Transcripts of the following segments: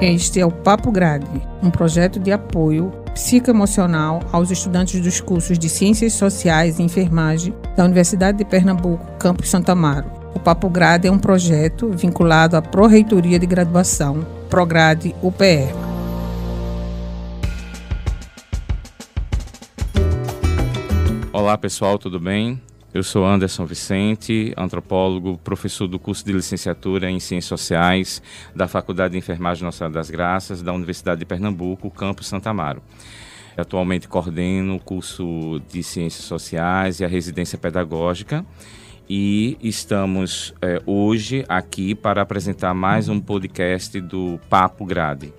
Este é o Papo Grade, um projeto de apoio psicoemocional aos estudantes dos cursos de Ciências Sociais e Enfermagem da Universidade de Pernambuco, campus Santa Amaro. O Papo Grade é um projeto vinculado à Pró-Reitoria de Graduação, Prograde UPE. Olá pessoal, tudo bem? Eu sou Anderson Vicente, antropólogo, professor do curso de licenciatura em Ciências Sociais da Faculdade de Enfermagem Nossa Senhora das Graças da Universidade de Pernambuco, campus Santa Amaro. Atualmente coordeno o curso de Ciências Sociais e a residência pedagógica e estamos é, hoje aqui para apresentar mais um podcast do Papo Grade.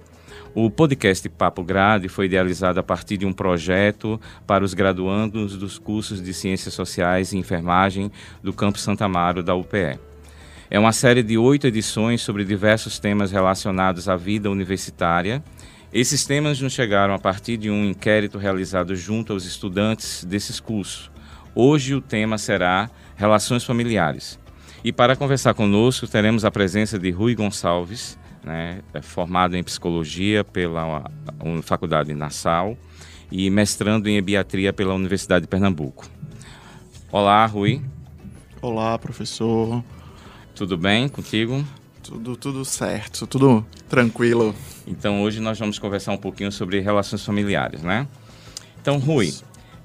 O podcast Papo Grade foi idealizado a partir de um projeto para os graduandos dos cursos de Ciências Sociais e Enfermagem do Campus Santa Amaro da UPE. É uma série de oito edições sobre diversos temas relacionados à vida universitária. Esses temas nos chegaram a partir de um inquérito realizado junto aos estudantes desses cursos. Hoje o tema será Relações Familiares. E para conversar conosco, teremos a presença de Rui Gonçalves, né, é formado em psicologia pela Faculdade Nassau e mestrando em ebiatria pela Universidade de Pernambuco. Olá, Rui. Olá, professor. Tudo bem contigo? Tudo, tudo certo, tudo tranquilo. Então hoje nós vamos conversar um pouquinho sobre relações familiares, né? Então, Rui,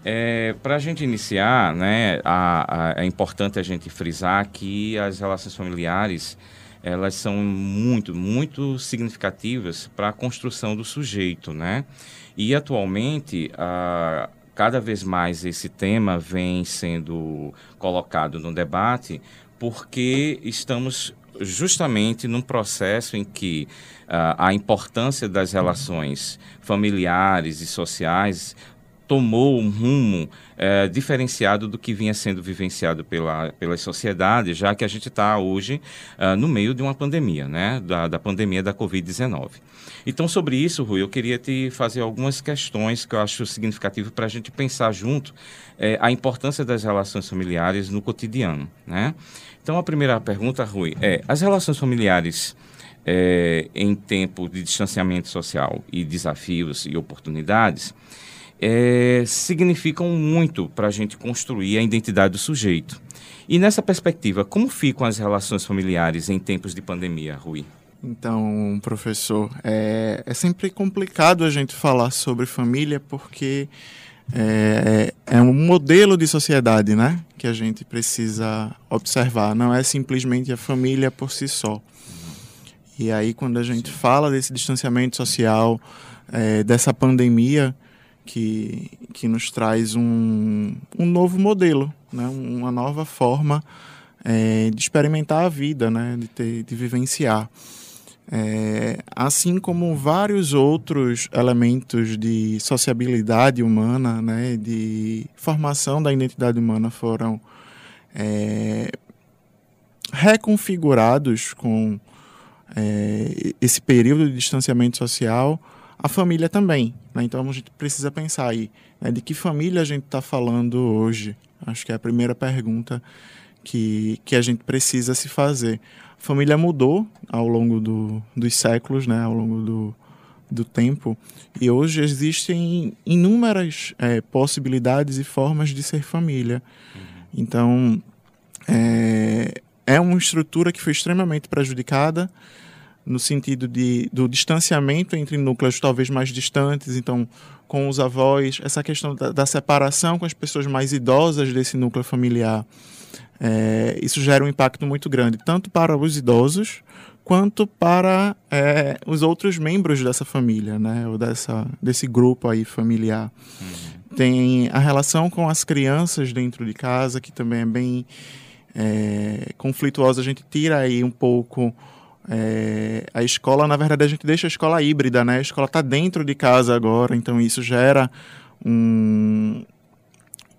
é, para a gente iniciar, né, a, a, é importante a gente frisar que as relações familiares elas são muito, muito significativas para a construção do sujeito, né? E atualmente, a, cada vez mais esse tema vem sendo colocado no debate porque estamos justamente num processo em que uh, a importância das relações familiares e sociais tomou um rumo é, diferenciado do que vinha sendo vivenciado pela, pelas sociedades, já que a gente está hoje uh, no meio de uma pandemia, né? da, da pandemia da Covid-19. Então, sobre isso, Rui, eu queria te fazer algumas questões que eu acho significativo para a gente pensar junto é, a importância das relações familiares no cotidiano. Né? Então, a primeira pergunta, Rui, é: as relações familiares é, em tempo de distanciamento social e desafios e oportunidades é, significam muito para a gente construir a identidade do sujeito. E nessa perspectiva, como ficam as relações familiares em tempos de pandemia, Rui? Então, professor, é, é sempre complicado a gente falar sobre família porque é, é, um modelo de sociedade, né? Que a gente precisa observar. Não é simplesmente a família por si só. E aí, quando a gente fala desse distanciamento social, é, dessa pandemia, que, que nos traz um, um novo modelo, né? uma nova forma é, de experimentar a vida, né? de, ter, de vivenciar. É, assim como vários outros elementos de sociabilidade humana, né? de formação da identidade humana foram é, reconfigurados com é, esse período de distanciamento social, a família também. Né? Então a gente precisa pensar aí né? de que família a gente está falando hoje. Acho que é a primeira pergunta que, que a gente precisa se fazer. A família mudou ao longo do, dos séculos, né? ao longo do, do tempo, e hoje existem inúmeras é, possibilidades e formas de ser família. Uhum. Então, é, é uma estrutura que foi extremamente prejudicada no sentido de, do distanciamento entre núcleos talvez mais distantes, então com os avós, essa questão da, da separação com as pessoas mais idosas desse núcleo familiar, é, isso gera um impacto muito grande, tanto para os idosos quanto para é, os outros membros dessa família, né, ou dessa, desse grupo aí familiar. Uhum. Tem a relação com as crianças dentro de casa, que também é bem é, conflituosa. A gente tira aí um pouco é, a escola, na verdade, a gente deixa a escola híbrida, né? A escola está dentro de casa agora, então isso gera um,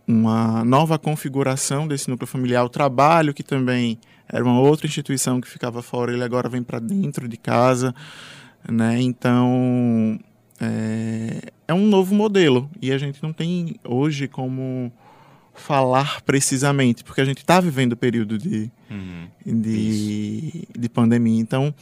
uma nova configuração desse núcleo familiar. O trabalho, que também era uma outra instituição que ficava fora, ele agora vem para dentro de casa, né? Então, é, é um novo modelo e a gente não tem hoje como falar precisamente, porque a gente está vivendo o período de, uhum. de, de, pandemia. Então,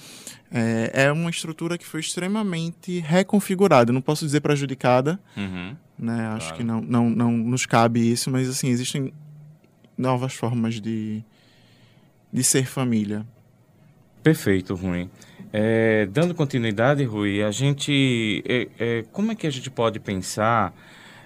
é, é, uma estrutura que foi extremamente reconfigurada. Não posso dizer prejudicada, uhum. né? Acho claro. que não, não, não nos cabe isso, mas assim, existem novas formas de, de ser família. Perfeito, Rui. É, dando continuidade, Rui, a gente, é, é, como é que a gente pode pensar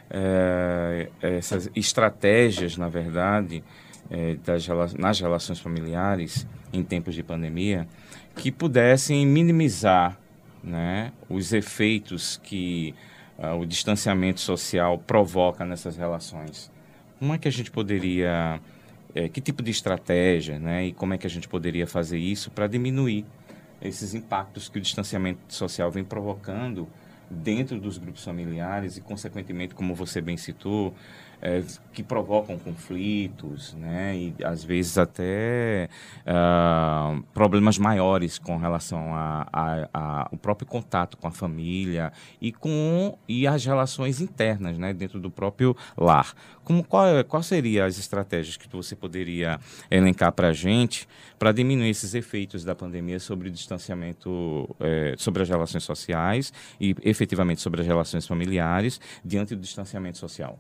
é, essas estratégias, na verdade, é, das, nas relações familiares em tempos de pandemia, que pudessem minimizar né, os efeitos que uh, o distanciamento social provoca nessas relações. Como é que a gente poderia, é, que tipo de estratégia, né, e como é que a gente poderia fazer isso para diminuir esses impactos que o distanciamento social vem provocando dentro dos grupos familiares e, consequentemente, como você bem citou, é, que provocam conflitos, né? E às vezes até uh, problemas maiores com relação ao próprio contato com a família e com e as relações internas, né? Dentro do próprio lar. Como qual, qual seriam as estratégias que você poderia elencar para a gente para diminuir esses efeitos da pandemia sobre o distanciamento, é, sobre as relações sociais e efetivamente sobre as relações familiares diante do distanciamento social?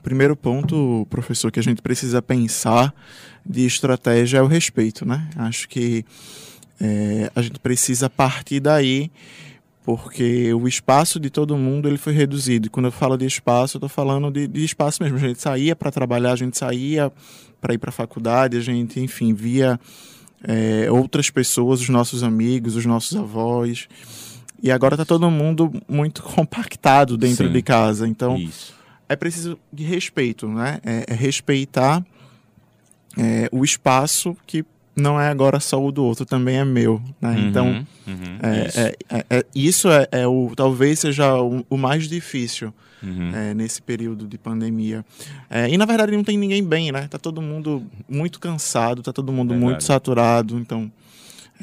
Primeiro ponto, professor, que a gente precisa pensar de estratégia é o respeito, né? Acho que é, a gente precisa partir daí, porque o espaço de todo mundo ele foi reduzido. E quando eu falo de espaço, eu estou falando de, de, espaço mesmo. A gente saía para trabalhar, a gente saía para ir para a faculdade, a gente, enfim, via é, outras pessoas, os nossos amigos, os nossos avós. E agora está todo mundo muito compactado dentro Sim, de casa. Então, isso é preciso de respeito, né? É, é respeitar é, o espaço que não é agora só o do outro, também é meu, né? Uhum, então, uhum, é, isso. É, é, é isso é, o talvez seja o, o mais difícil uhum. nesse período de pandemia. e na verdade não tem ninguém bem, né? Tá todo mundo muito cansado, tá todo mundo verdade. muito saturado, então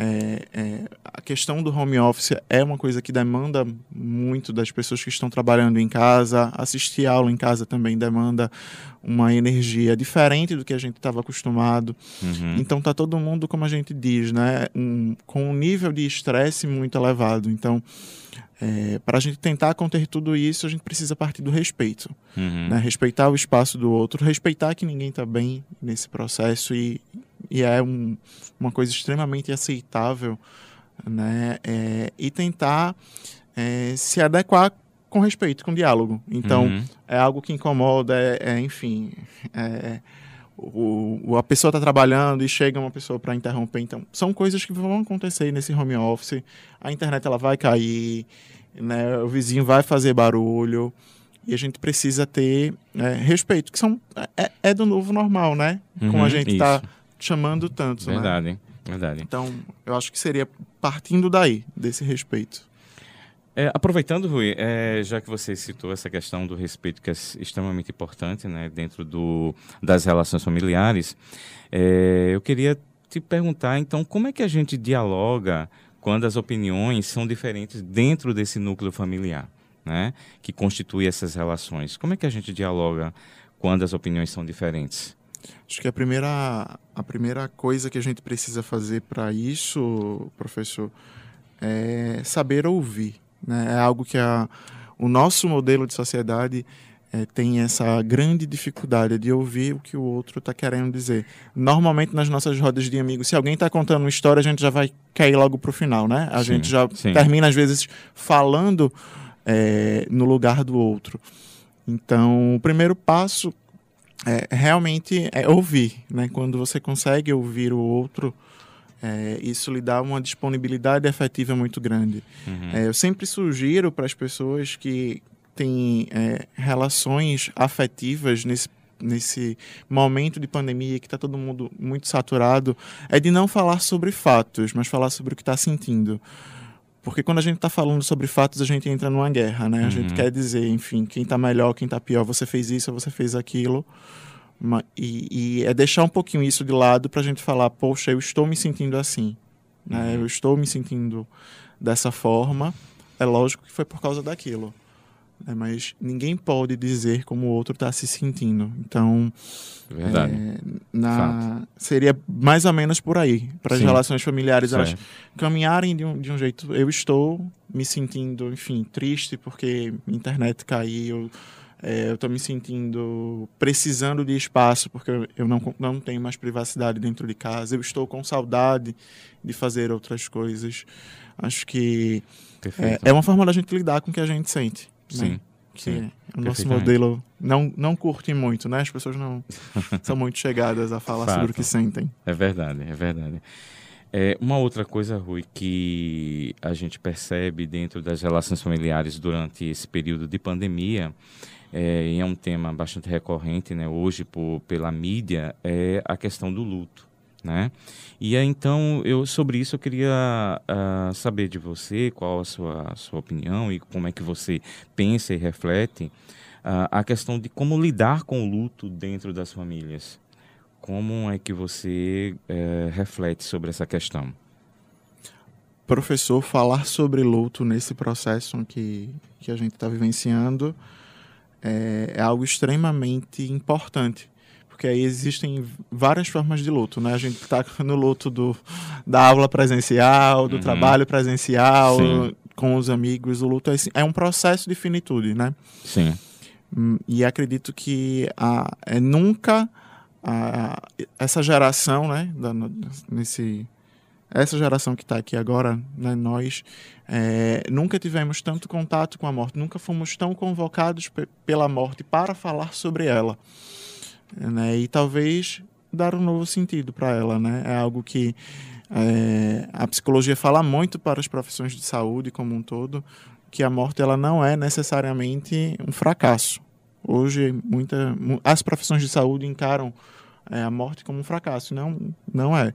é, é, a questão do home office é uma coisa que demanda muito das pessoas que estão trabalhando em casa. Assistir aula em casa também demanda uma energia diferente do que a gente estava acostumado. Uhum. Então tá todo mundo, como a gente diz, né, um, com um nível de estresse muito elevado. Então é, para a gente tentar conter tudo isso, a gente precisa partir do respeito. Uhum. Né? Respeitar o espaço do outro, respeitar que ninguém está bem nesse processo e, e é um, uma coisa extremamente aceitável, né? É, e tentar é, se adequar com respeito, com diálogo. Então, uhum. é algo que incomoda, é, é enfim. É, o, a pessoa está trabalhando e chega uma pessoa para interromper. Então, são coisas que vão acontecer nesse home office. A internet ela vai cair, né? o vizinho vai fazer barulho. E a gente precisa ter é, respeito, que são, é, é, do novo normal, né? Como a uhum, gente está chamando tanto. Né? Verdade, né? verdade. Então, eu acho que seria partindo daí, desse respeito. É, aproveitando, Rui, é, já que você citou essa questão do respeito, que é extremamente importante né, dentro do, das relações familiares, é, eu queria te perguntar, então, como é que a gente dialoga quando as opiniões são diferentes dentro desse núcleo familiar, né, que constitui essas relações? Como é que a gente dialoga quando as opiniões são diferentes? Acho que a primeira, a primeira coisa que a gente precisa fazer para isso, professor, é saber ouvir. Né? É algo que a, o nosso modelo de sociedade é, tem essa grande dificuldade de ouvir o que o outro está querendo dizer. Normalmente, nas nossas rodas de amigos, se alguém está contando uma história, a gente já vai cair logo para o final, né? A sim, gente já sim. termina, às vezes, falando é, no lugar do outro. Então, o primeiro passo é, realmente é ouvir, né? Quando você consegue ouvir o outro, é, isso lhe dá uma disponibilidade afetiva muito grande. Uhum. É, eu sempre sugiro para as pessoas que têm é, relações afetivas nesse nesse momento de pandemia que está todo mundo muito saturado, é de não falar sobre fatos, mas falar sobre o que está sentindo. Porque quando a gente está falando sobre fatos, a gente entra numa guerra, né? A gente uhum. quer dizer, enfim, quem está melhor, quem está pior, você fez isso, você fez aquilo. E, e, é deixar um pouquinho isso de lado para a gente falar, poxa, eu estou me sentindo assim, né? Uhum. Eu estou me sentindo dessa forma. É lógico que foi por causa daquilo. Né? mas ninguém pode dizer como o outro está se sentindo. Então, Verdade. é, na, seria mais ou menos por aí, para as relações familiares elas caminharem de um, de um jeito. Eu estou me sentindo, enfim, triste porque a internet caiu. é, eu estou me sentindo precisando de espaço porque eu- não, não tenho mais privacidade dentro de casa. Eu estou com saudade de fazer outras coisas. Acho que é, é uma forma da gente lidar com o que a gente sente. Né? Sim. Que Sim. o nosso modelo não, não curte muito, né? As pessoas não são muito chegadas a falar sobre o Fato. que sentem. É verdade, é verdade. É, uma outra coisa, Rui, que a gente percebe dentro das relações familiares durante esse período de pandemia, é, e é um tema bastante recorrente né, hoje por, pela mídia, é a questão do luto. Né? E então, eu, sobre isso eu queria ah, saber de você qual a sua, sua opinião e como é que você pensa e reflete ah, a questão de como lidar com o luto dentro das famílias. Como é que você eh, reflete sobre essa questão? Professor, falar sobre luto nesse processo que, que a gente está vivenciando é, é algo extremamente importante. Porque aí existem várias formas de luto, né? A gente está no luto do, da aula presencial, do Uhum. trabalho presencial, Sim. com os amigos. O luto é, é um processo de finitude, né? Sim, Hum, E acredito que a, é nunca a- essa geração, né, da- nesse, essa geração que está aqui agora, né, nós é, nunca tivemos tanto contato com a morte, nunca fomos tão convocados pe- pela morte para falar sobre ela, né, e talvez dar um novo sentido para ela, né, é algo que é, a psicologia fala muito para as profissões de saúde como um todo, que a morte ela não é necessariamente um fracasso. Hoje, muita, mu- as profissões de saúde encaram é, a morte como um fracasso. Não, não é.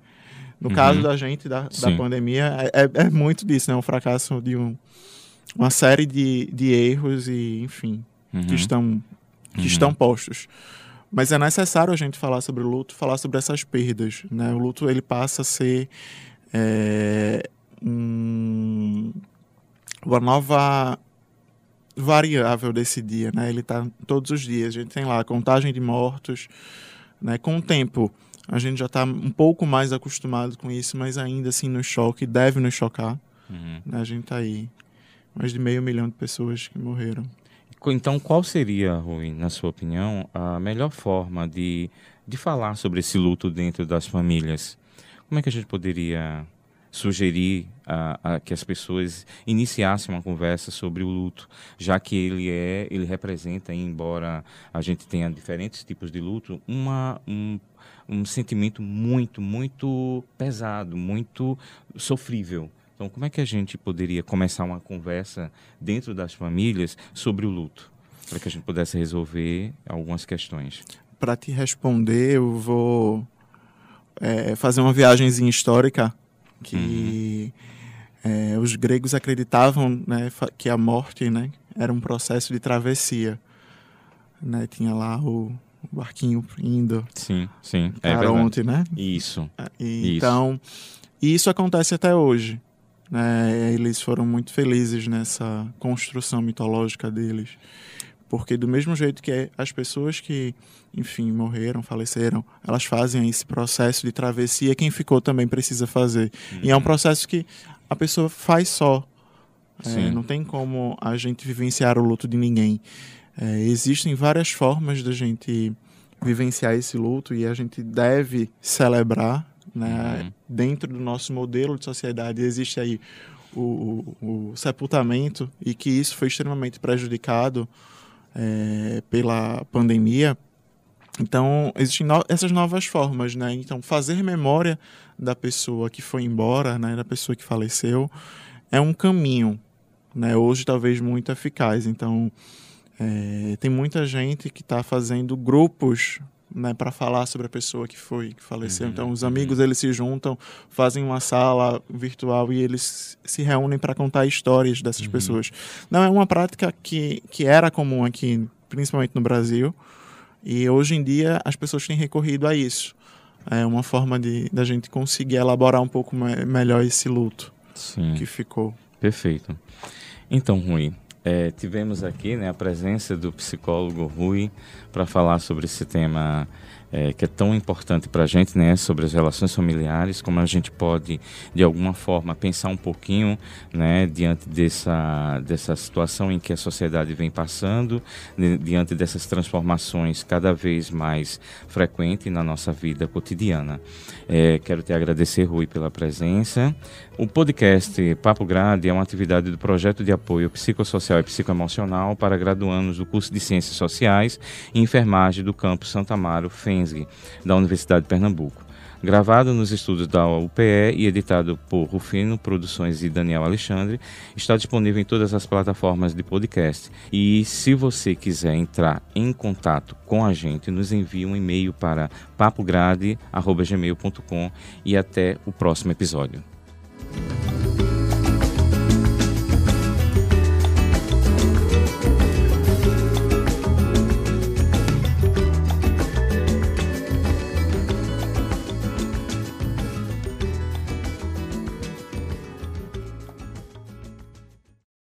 No Uhum. caso da gente, da, da pandemia, é, é- é muito disso, né? Um fracasso de um, uma série de, de erros e, enfim, Uhum. que, estão, que Uhum. estão postos. Mas é necessário a gente falar sobre o luto, falar sobre essas perdas. Né? O luto ele passa a ser é, um- uma nova variável desse dia. Né? Ele está todos os dias. A gente tem lá a contagem de mortos. Né? Com o tempo, a gente já está um pouco mais acostumado com isso, mas ainda assim nos choque, deve nos chocar. Uhum. Né? A gente está aí. Mais de meio milhão de pessoas que morreram. Então, qual seria, Rui, na sua opinião, a melhor forma de, de falar sobre esse luto dentro das famílias? Como é que a gente poderia sugerir a, a que as pessoas iniciassem uma conversa sobre o luto, já que ele é, ele representa, embora a gente tenha diferentes tipos de luto, uma, um, um sentimento muito, muito pesado, muito sofrível. Então, como é que a gente poderia começar uma conversa dentro das famílias sobre o luto, para que a gente pudesse resolver algumas questões? para te responder, eu vou é, fazer uma viagemzinha histórica que é, os gregos acreditavam né, que a morte né, era um processo de travessia. Né? Tinha lá o, o barquinho indo Sim, sim, é verdade. Né? Isso. E, Isso. Então, isso acontece até hoje. Né? Eles foram muito felizes nessa construção mitológica deles. Porque do mesmo jeito que as pessoas que, enfim, morreram, faleceram, elas fazem esse processo de travessia, quem ficou também precisa fazer. E é um processo que a pessoa faz só. É, não tem como a gente vivenciar o luto de ninguém. É, existem várias formas da gente vivenciar esse luto e a gente deve celebrar, né? Uhum. Dentro do nosso modelo de sociedade existe aí o, o, o sepultamento e que isso foi extremamente prejudicado é, pela pandemia. Então, existem no- essas novas formas, né? Então, fazer memória da pessoa que foi embora, né? Da pessoa que faleceu, é um caminho, né? Hoje, talvez, muito eficaz. Então, é, tem muita gente que está fazendo grupos né, para falar sobre a pessoa que foi que faleceu. Uhum, então, os uhum. amigos eles se juntam, fazem uma sala virtual e eles se reúnem para contar histórias dessas Uhum. pessoas. Não é uma prática que, que era comum aqui, principalmente no Brasil, e hoje em dia as pessoas têm recorrido a isso. É uma forma de da gente conseguir elaborar um pouco me- melhor esse luto Sim. que ficou. Perfeito. Então, Rui, É, tivemos aqui né, a presença do psicólogo Rui para falar sobre esse tema é, que é tão importante para a gente, né, sobre as relações familiares, como a gente pode, de alguma forma, pensar um pouquinho, né, diante dessa, dessa situação em que a sociedade vem passando, diante dessas transformações cada vez mais frequentes na nossa vida cotidiana. É, quero te agradecer, Rui, pela presença. O podcast Papo Grade é uma atividade do projeto de apoio psicossocial e psicoemocional para graduandos do curso de Ciências Sociais e Enfermagem do campus Santa Amaro, FEM da Universidade de Pernambuco. Gravado nos estudos da UPE e editado por Rufino Produções e Daniel Alexandre, está disponível em todas as plataformas de podcast. E se você quiser entrar em contato com a gente, nos envie um e-mail para papograde.gmail.com e até o próximo episódio.